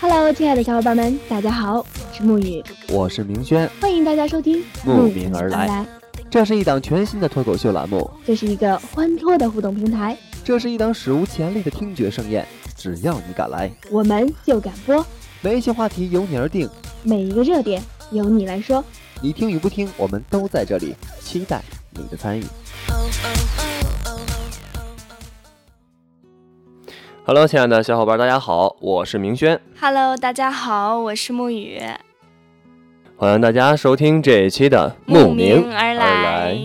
Hello，亲爱的小伙伴们，大家好，我是沐雨，我是明轩，欢迎大家收听慕名而来。这是一档全新的脱口秀栏目，这是一个欢脱的互动平台，这是一档史无前例的听觉盛宴。只要你敢来，我们就敢播。每一期话题由你而定，每一个热点由你来说。你听与不听，我们都在这里，期待你的参与。Hello，亲爱的小伙伴，大家好，我是明轩。Hello，大家好，我是沐雨。欢迎大家收听这一期的慕名而来。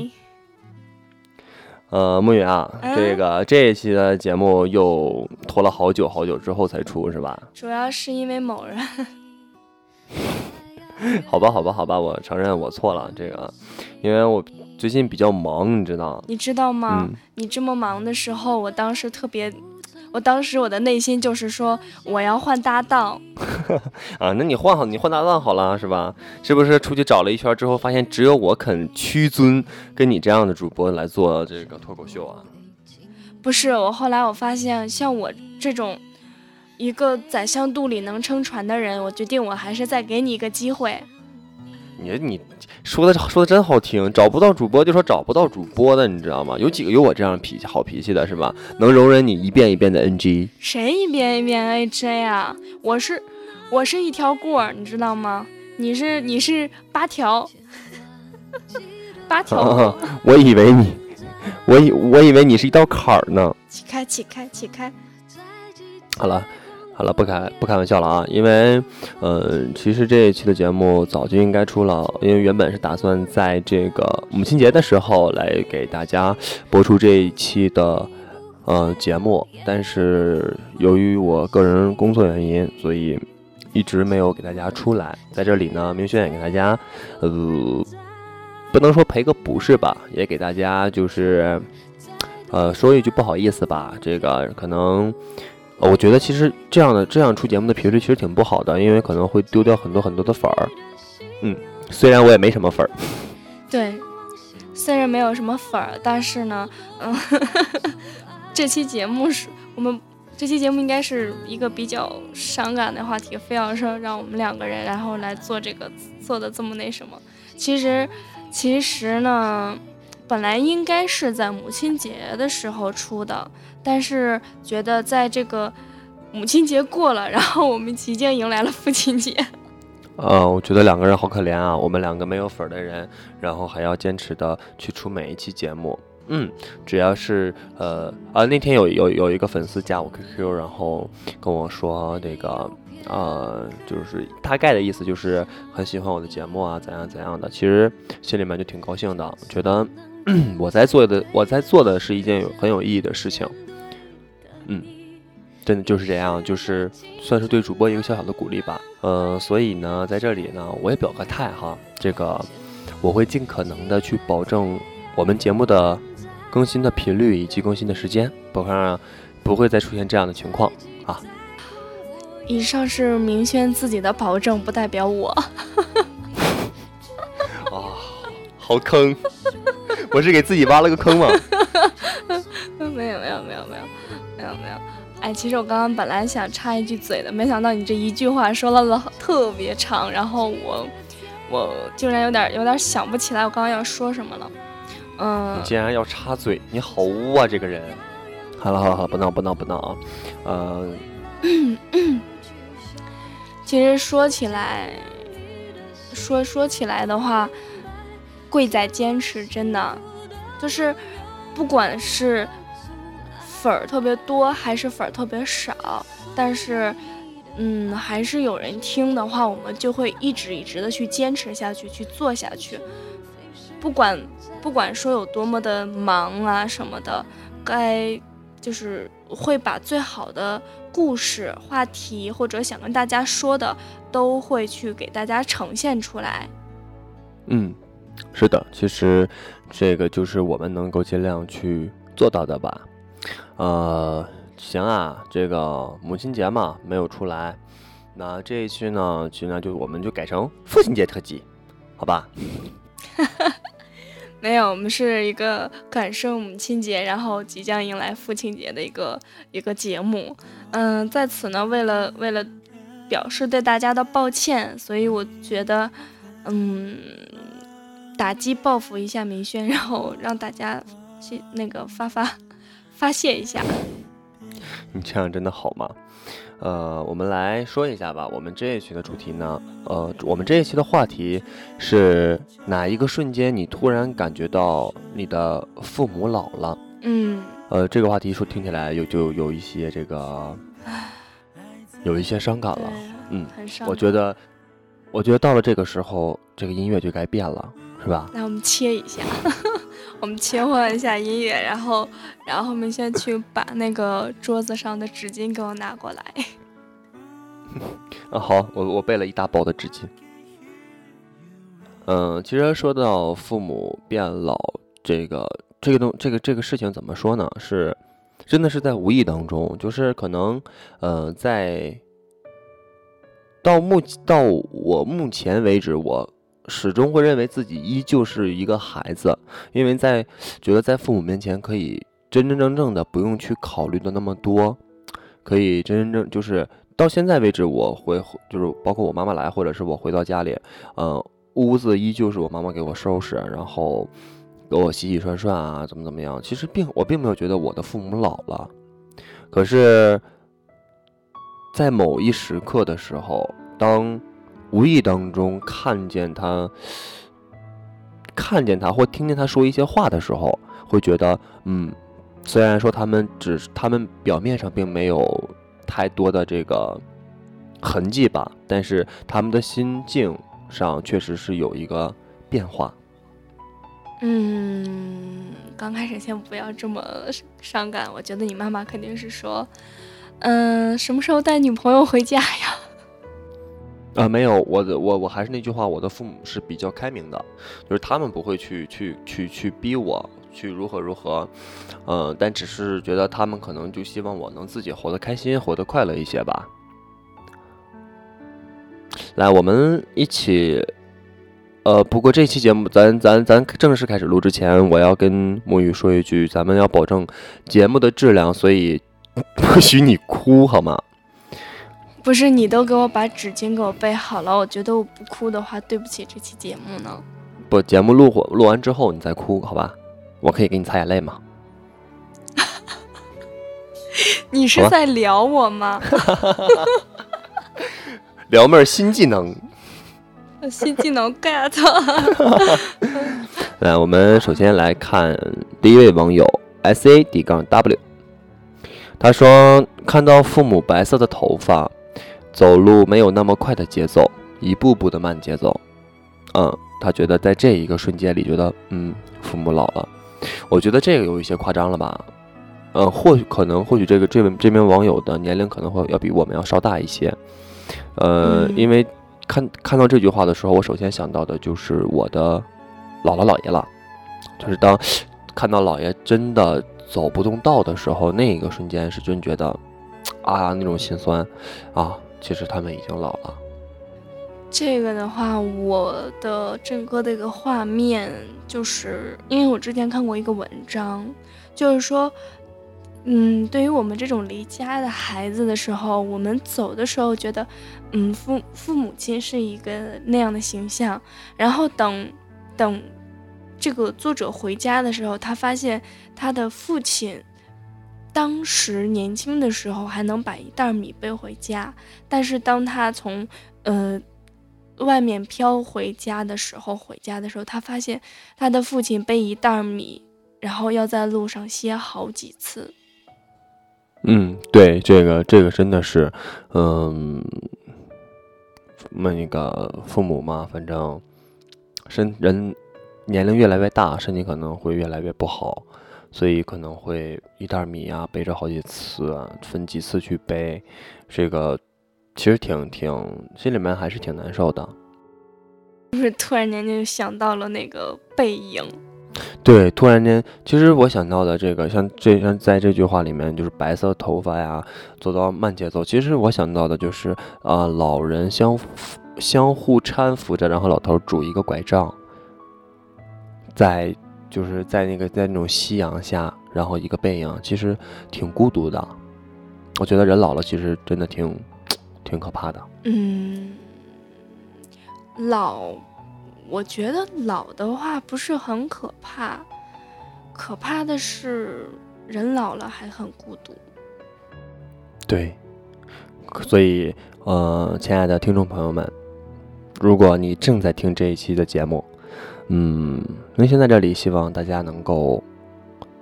呃，沐雨啊，这个这一期的节目又拖了好久好久之后才出，是吧？主要是因为某人。好吧，好吧，好吧，我承认我错了。这个，因为我最近比较忙，你知道？你知道吗？你这么忙的时候，我当时特别。我当时我的内心就是说，我要换搭档 啊，那你换好，你换搭档好了是吧？是不是出去找了一圈之后，发现只有我肯屈尊跟你这样的主播来做这个脱口秀啊？不是，我后来我发现，像我这种一个宰相肚里能撑船的人，我决定我还是再给你一个机会。你你说的说的真好听，找不到主播就说找不到主播的，你知道吗？有几个有我这样脾气好脾气的，是吧？能容忍你一遍一遍的 NG？谁一遍一遍 NG 啊？我是我是一条过，你知道吗？你是你是八条，八条。我以为你，我以我以为你是一道坎儿呢。起开起开起开。好了。好了，不开不开玩笑了啊！因为，呃，其实这一期的节目早就应该出了，因为原本是打算在这个母亲节的时候来给大家播出这一期的呃节目，但是由于我个人工作原因，所以一直没有给大家出来。在这里呢，明轩也给大家，呃，不能说赔个不是吧，也给大家就是，呃，说一句不好意思吧，这个可能。呃，我觉得其实这样的这样出节目的频率其实挺不好的，因为可能会丢掉很多很多的粉儿。嗯，虽然我也没什么粉儿。对，虽然没有什么粉儿，但是呢，嗯，这期节目是我们这期节目应该是一个比较伤感的话题，非要说让我们两个人然后来做这个做的这么那什么。其实，其实呢。本来应该是在母亲节的时候出的，但是觉得在这个母亲节过了，然后我们即将迎来了父亲节。呃，我觉得两个人好可怜啊，我们两个没有粉的人，然后还要坚持的去出每一期节目。嗯，只要是呃啊，那天有有有一个粉丝加我 QQ，然后跟我说那个呃，就是大概的意思就是很喜欢我的节目啊，怎样怎样的，其实心里面就挺高兴的，觉得。我在做的，我在做的是一件有很有意义的事情，嗯，真的就是这样，就是算是对主播一个小小的鼓励吧。呃，所以呢，在这里呢，我也表个态哈，这个我会尽可能的去保证我们节目的更新的频率以及更新的时间，不会让不会再出现这样的情况啊。以上是明轩自己的保证，不代表我。啊，好坑。我是给自己挖了个坑吗？没有没有没有没有没有没有。哎，其实我刚刚本来想插一句嘴的，没想到你这一句话说了特别长，然后我我竟然有点有点想不起来我刚刚要说什么了。嗯，你竟然要插嘴，你好污啊这个人！好了好了好了，不闹不闹不闹啊！呃，其实说起来，说说起来的话。贵在坚持，真的，就是不管是粉儿特别多还是粉儿特别少，但是，嗯，还是有人听的话，我们就会一直一直的去坚持下去，去做下去。不管不管说有多么的忙啊什么的，该就是会把最好的故事、话题或者想跟大家说的，都会去给大家呈现出来。嗯。是的，其实这个就是我们能够尽量去做到的吧。呃，行啊，这个母亲节嘛没有出来，那这一期呢，其实呢就我们就改成父亲节特辑，好吧？没有，我们是一个感受母亲节，然后即将迎来父亲节的一个一个节目。嗯，在此呢，为了为了表示对大家的抱歉，所以我觉得，嗯，打击报复一下明轩，然后让大家去那个发发发泄一下。你这样真的好吗？呃，我们来说一下吧。我们这一期的主题呢，呃，我们这一期的话题是哪一个瞬间你突然感觉到你的父母老了？嗯，呃，这个话题说听起来有就有一些这个，有一些伤感了。嗯，很伤。我觉得，我觉得到了这个时候，这个音乐就该变了，是吧？那我们切一下。我们切换一下音乐，然后，然后我们先去把那个桌子上的纸巾给我拿过来。啊，好，我我备了一大包的纸巾。嗯，其实说到父母变老，这个这个东这个这个事情怎么说呢？是真的是在无意当中，就是可能，呃，在到目到我目前为止我。始终会认为自己依旧是一个孩子，因为在觉得在父母面前可以真真正正的不用去考虑的那么多，可以真真正就是到现在为止，我回就是包括我妈妈来，或者是我回到家里，嗯，屋子依旧是我妈妈给我收拾，然后给我洗洗涮涮啊，怎么怎么样。其实并我并没有觉得我的父母老了，可是，在某一时刻的时候，当。无意当中看见他，看见他或听见他说一些话的时候，会觉得，嗯，虽然说他们只他们表面上并没有太多的这个痕迹吧，但是他们的心境上确实是有一个变化。嗯，刚开始先不要这么伤感，我觉得你妈妈肯定是说，嗯，什么时候带女朋友回家呀？啊，没有，我的我我还是那句话，我的父母是比较开明的，就是他们不会去去去去逼我去如何如何，嗯，但只是觉得他们可能就希望我能自己活得开心，活得快乐一些吧。来，我们一起，呃，不过这期节目咱咱咱正式开始录之前，我要跟沐雨说一句，咱们要保证节目的质量，所以 不许你哭，好吗？不是你都给我把纸巾给我备好了，我觉得我不哭的话，对不起这期节目呢。不，节目录录完之后你再哭，好吧？我可以给你擦眼泪吗？你是在聊我吗？撩 妹新技能，新技能 get。来，我们首先来看第一位网友 S A D 杠 W，他说看到父母白色的头发。走路没有那么快的节奏，一步步的慢节奏。嗯，他觉得在这一个瞬间里，觉得嗯，父母老了。我觉得这个有一些夸张了吧？嗯，或许可能，或许这个这位这名网友的年龄可能会要比我们要稍大一些。呃，因为看看到这句话的时候，我首先想到的就是我的姥姥姥爷了。就是当看到姥爷真的走不动道的时候，那一个瞬间是真觉得啊，那种心酸啊。其实他们已经老了。这个的话，我的整个的一个画面，就是因为我之前看过一个文章，就是说，嗯，对于我们这种离家的孩子的时候，我们走的时候觉得，嗯，父父母亲是一个那样的形象，然后等等这个作者回家的时候，他发现他的父亲。当时年轻的时候还能把一袋米背回家，但是当他从呃外面飘回家的时候，回家的时候，他发现他的父亲背一袋米，然后要在路上歇好几次。嗯，对，这个这个真的是，嗯，那个父母嘛，反正身人年龄越来越大，身体可能会越来越不好。所以可能会一袋米啊背着好几次，分几次去背，这个其实挺挺心里面还是挺难受的。就是突然间就想到了那个背影。对，突然间，其实我想到的这个，像这像在这句话里面，就是白色头发呀，走到慢节奏。其实我想到的就是，啊，老人相相互搀扶着，然后老头拄一个拐杖，在。就是在那个在那种夕阳下，然后一个背影，其实挺孤独的。我觉得人老了，其实真的挺挺可怕的。嗯，老，我觉得老的话不是很可怕，可怕的是人老了还很孤独。对，所以呃，亲爱的听众朋友们，如果你正在听这一期的节目，嗯，温馨在这里，希望大家能够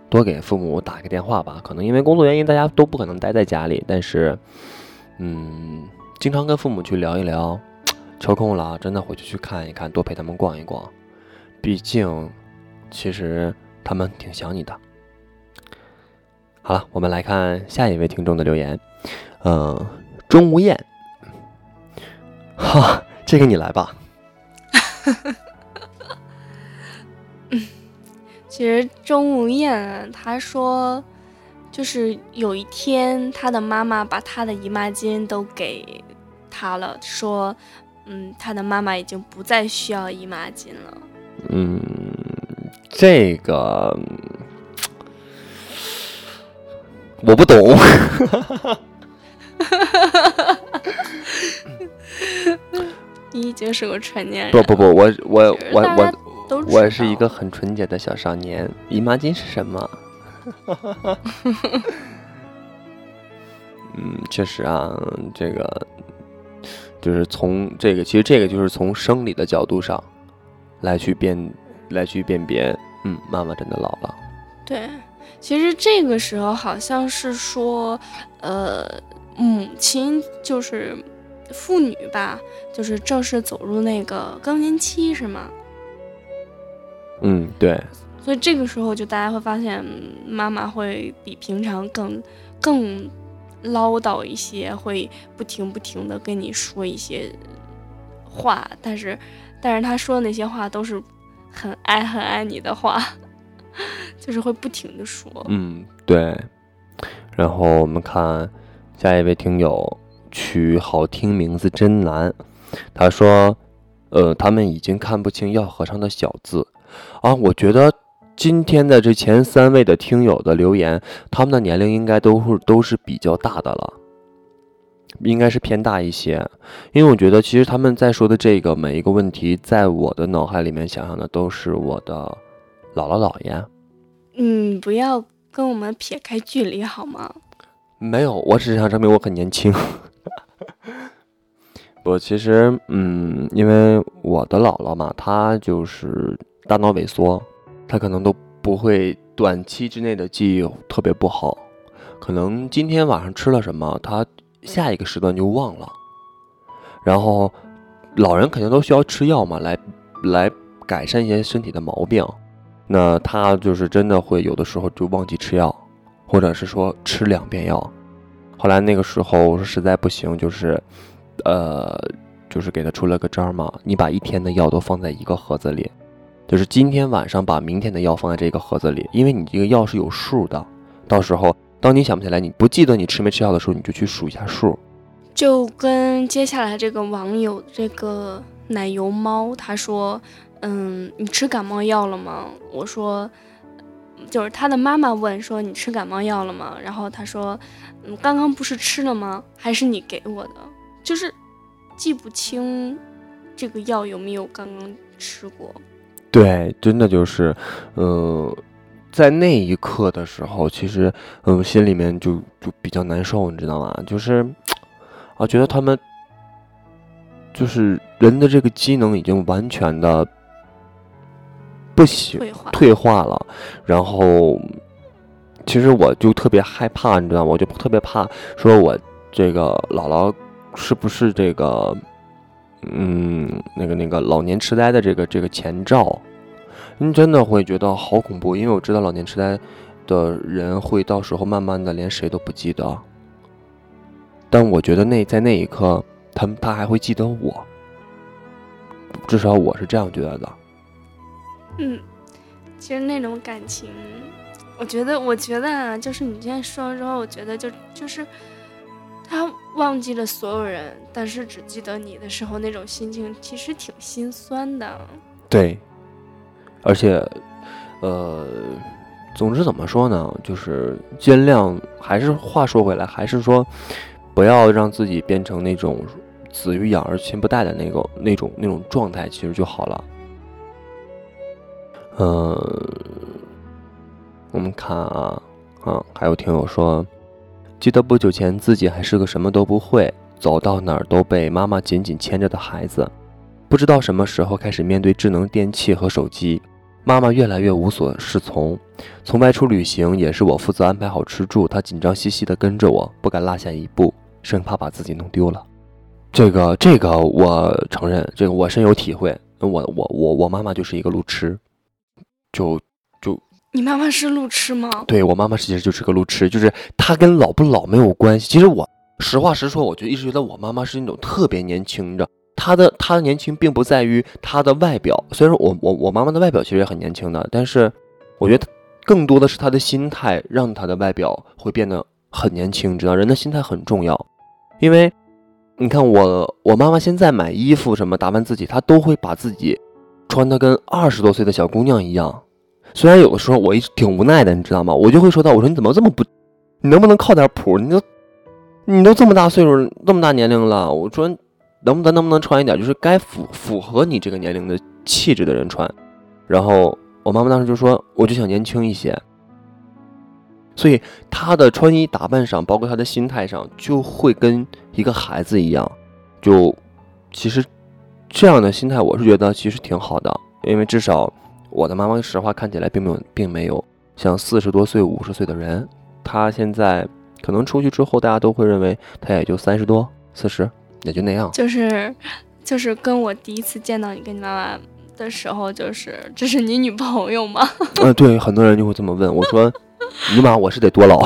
多给父母打个电话吧。可能因为工作原因，大家都不可能待在家里，但是，嗯，经常跟父母去聊一聊，抽空了真的回去去看一看，多陪他们逛一逛。毕竟，其实他们挺想你的。好了，我们来看下一位听众的留言。嗯，钟无艳，哈，这个你来吧。其实钟无艳她说，就是有一天她的妈妈把她的姨妈巾都给她了，说，嗯，她的妈妈已经不再需要姨妈巾了。嗯，这个我不懂。你已经是个成年人。不不不，我我我我都我是一个很纯洁的小少年。姨妈巾是什么？嗯，确实啊，这个就是从这个，其实这个就是从生理的角度上来去辨来去辨别。嗯，妈妈真的老了。对，其实这个时候好像是说，呃。母亲就是妇女吧，就是正式走入那个更年期，是吗？嗯，对。所以这个时候，就大家会发现，妈妈会比平常更更唠叨一些，会不停不停的跟你说一些话，但是但是她说的那些话都是很爱很爱你的话，就是会不停的说。嗯，对。然后我们看。下一位听友取好听名字真难，他说：“呃，他们已经看不清药盒上的小字啊。”我觉得今天的这前三位的听友的留言，他们的年龄应该都是都是比较大的了，应该是偏大一些。因为我觉得其实他们在说的这个每一个问题，在我的脑海里面想象的都是我的姥姥姥爷。嗯，不要跟我们撇开距离好吗？没有，我只是想证明我很年轻。我其实，嗯，因为我的姥姥嘛，她就是大脑萎缩，他可能都不会短期之内的记忆特别不好，可能今天晚上吃了什么，他下一个时段就忘了。然后，老人肯定都需要吃药嘛，来来改善一些身体的毛病。那他就是真的会有的时候就忘记吃药。或者是说吃两遍药，后来那个时候我说实在不行，就是，呃，就是给他出了个招嘛，你把一天的药都放在一个盒子里，就是今天晚上把明天的药放在这个盒子里，因为你这个药是有数的，到时候当你想不起来，你不记得你吃没吃药的时候，你就去数一下数。就跟接下来这个网友这个奶油猫他说，嗯，你吃感冒药了吗？我说。就是他的妈妈问说：“你吃感冒药了吗？”然后他说：“嗯，刚刚不是吃了吗？还是你给我的？就是记不清这个药有没有刚刚吃过。”对，真的就是，嗯，在那一刻的时候，其实嗯，心里面就就比较难受，你知道吗？就是啊，觉得他们就是人的这个机能已经完全的。不行，退化了。然后，其实我就特别害怕，你知道吗？我就特别怕，说我这个姥姥是不是这个，嗯，那个那个老年痴呆的这个这个前兆？你真的会觉得好恐怖，因为我知道老年痴呆的人会到时候慢慢的连谁都不记得。但我觉得那在那一刻，他他还会记得我，至少我是这样觉得的。嗯，其实那种感情，我觉得，我觉得，就是你今天说了之后，我觉得就就是他忘记了所有人，但是只记得你的时候，那种心情其实挺心酸的。对，而且，呃，总之怎么说呢，就是尽量还是话说回来，还是说不要让自己变成那种子欲养而亲不待的那个那种那种状态，其实就好了。呃，我们看啊啊，还有听友说，记得不久前自己还是个什么都不会，走到哪儿都被妈妈紧紧牵着的孩子，不知道什么时候开始面对智能电器和手机。妈妈越来越无所适从，从外出旅行也是我负责安排好吃住，她紧张兮兮地跟着我，不敢落下一步，生怕把自己弄丢了。这个这个我承认，这个我深有体会。我我我我妈妈就是一个路痴，就就你妈妈是路痴吗？对我妈妈其实就是个路痴，就是她跟老不老没有关系。其实我实话实说，我就一直觉得我妈妈是那种特别年轻的。她的她的年轻并不在于她的外表，虽然说我我我妈妈的外表其实也很年轻的，但是我觉得更多的是她的心态让她的外表会变得很年轻，知道人的心态很重要。因为你看我我妈妈现在买衣服什么打扮自己，她都会把自己穿的跟二十多岁的小姑娘一样。虽然有的时候我一直挺无奈的，你知道吗？我就会说到我说你怎么这么不，你能不能靠点谱？你都你都这么大岁数，这么大年龄了，我说。能不能能不能穿一点，就是该符符合你这个年龄的气质的人穿。然后我妈妈当时就说，我就想年轻一些。所以她的穿衣打扮上，包括她的心态上，就会跟一个孩子一样。就其实这样的心态，我是觉得其实挺好的，因为至少我的妈妈实话看起来并没有并没有像四十多岁、五十岁的人。她现在可能出去之后，大家都会认为她也就三十多、四十。也就那样，就是，就是跟我第一次见到你跟你妈妈的时候，就是这是你女朋友吗？嗯，对，很多人就会这么问我说：“ 尼玛，我是得多老？”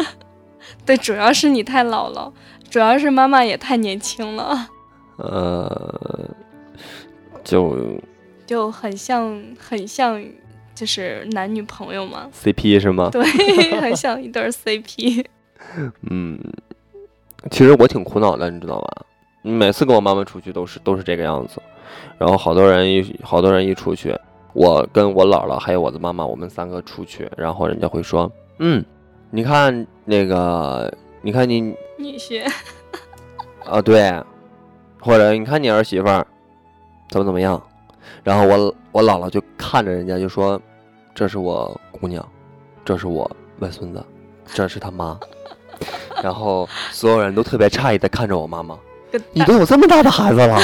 对，主要是你太老了，主要是妈妈也太年轻了。呃，就就很像，很像，就是男女朋友嘛，CP 是吗？对，很像一对 CP。嗯。其实我挺苦恼的，你知道吧？每次跟我妈妈出去都是都是这个样子，然后好多人一好多人一出去，我跟我姥姥还有我的妈妈，我们三个出去，然后人家会说：“嗯，你看那个，你看你女婿啊，对，或者你看你儿媳妇儿怎么怎么样。”然后我我姥姥就看着人家就说：“这是我姑娘，这是我外孙子，这是他妈。”然后所有人都特别诧异的看着我妈妈，你都有这么大的孩子了？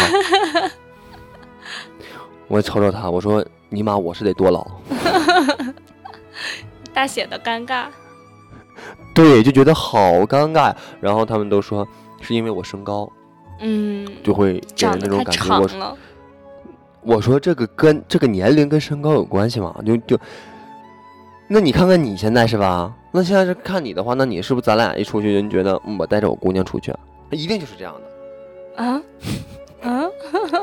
我瞅瞅他，我说尼玛，我是得多老？大写的尴尬。对，就觉得好尴尬。然后他们都说是因为我身高，嗯，就会给人那种感觉。我说，我说这个跟这个年龄跟身高有关系吗？就就。那你看看你现在是吧？那现在是看你的话，那你是不是咱俩一出去，人觉得我带着我姑娘出去，那一定就是这样的。啊啊！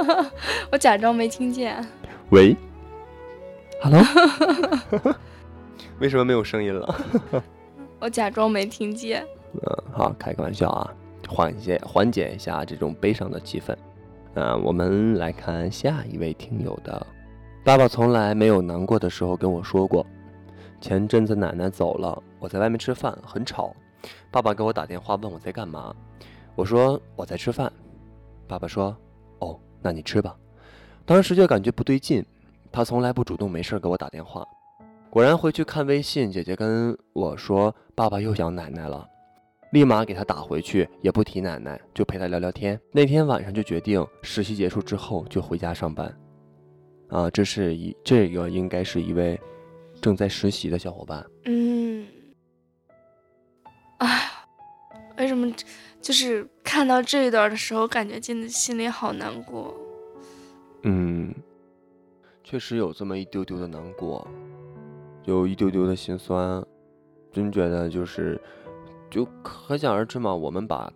我假装没听见。喂，Hello，为什么没有声音了？我假装没听见。嗯，好，开个玩笑啊，缓解缓解一下这种悲伤的气氛。那，我们来看下一位听友的，爸爸从来没有难过的时候跟我说过。前阵子奶奶走了，我在外面吃饭，很吵。爸爸给我打电话问我在干嘛，我说我在吃饭。爸爸说：“哦，那你吃吧。”当时就感觉不对劲，他从来不主动没事给我打电话。果然回去看微信，姐姐跟我说爸爸又想奶奶了，立马给他打回去，也不提奶奶，就陪他聊聊天。那天晚上就决定实习结束之后就回家上班。啊，这是一这个应该是一位。正在实习的小伙伴，嗯，啊，为什么就是看到这一段的时候，感觉真的心里好难过？嗯，确实有这么一丢丢的难过，有一丢丢的心酸，真觉得就是，就可想而知嘛。我们把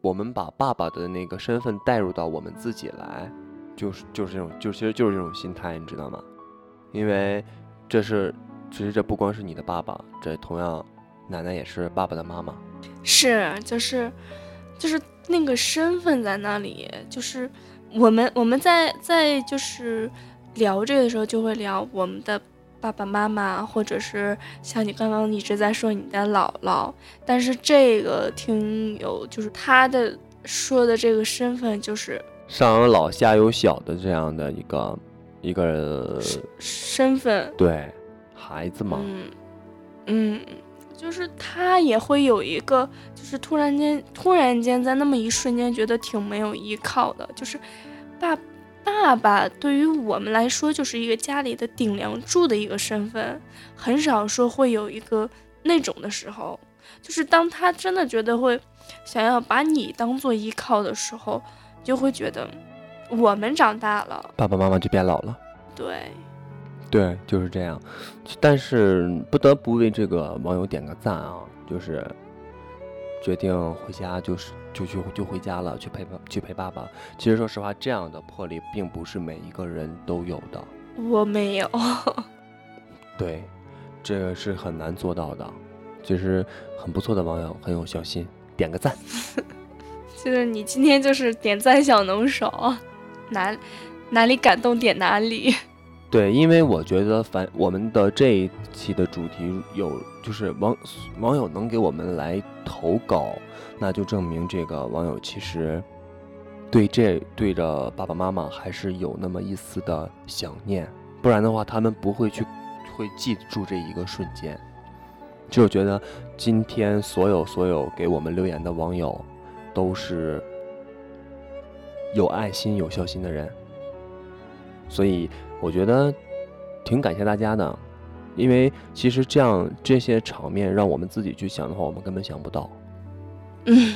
我们把爸爸的那个身份带入到我们自己来，就是就是这种，就其实就是这种心态，你知道吗？因为。这是，其实这不光是你的爸爸，这同样，奶奶也是爸爸的妈妈。是，就是，就是那个身份在那里，就是我们我们在在就是聊这个的时候就会聊我们的爸爸妈妈，或者是像你刚刚一直在说你的姥姥。但是这个听友就是他的说的这个身份就是上有老下有小的这样的一个一个身份，对孩子嘛，嗯嗯，就是他也会有一个，就是突然间突然间在那么一瞬间觉得挺没有依靠的，就是爸。爸爸对于我们来说就是一个家里的顶梁柱的一个身份，很少说会有一个那种的时候，就是当他真的觉得会想要把你当做依靠的时候，就会觉得我们长大了，爸爸妈妈就变老了。对，对，就是这样。但是不得不为这个网友点个赞啊，就是决定回家就是。就去就回家了，去陪爸去陪爸爸。其实说实话，这样的魄力并不是每一个人都有的。我没有。对，这个是很难做到的。其实很不错的网友，很有孝心，点个赞。就是你今天就是点赞小能手，哪哪里感动点哪里。对，因为我觉得反我们的这一期的主题有，就是网网友能给我们来投稿。那就证明这个网友其实对这对着爸爸妈妈还是有那么一丝的想念，不然的话他们不会去会记住这一个瞬间。就觉得今天所有所有给我们留言的网友都是有爱心有孝心的人，所以我觉得挺感谢大家的，因为其实这样这些场面让我们自己去想的话，我们根本想不到。嗯，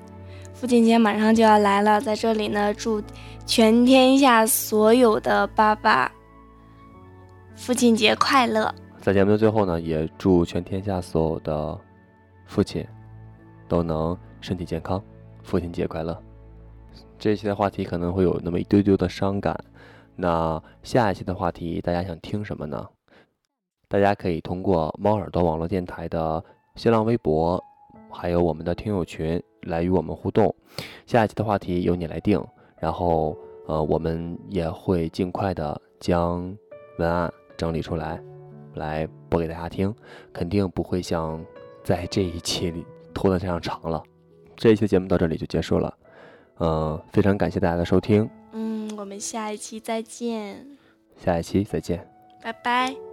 父亲节马上就要来了，在这里呢，祝全天下所有的爸爸父亲节快乐。在节目的最后呢，也祝全天下所有的父亲都能身体健康，父亲节快乐。这一期的话题可能会有那么一丢丢的伤感，那下一期的话题大家想听什么呢？大家可以通过猫耳朵网络电台的新浪微博。还有我们的听友群来与我们互动，下一期的话题由你来定，然后呃，我们也会尽快的将文案整理出来，来播给大家听，肯定不会像在这一期里拖得这样长了。这一期节目到这里就结束了，嗯，非常感谢大家的收听，我们下一期再见，下一期再见，拜拜。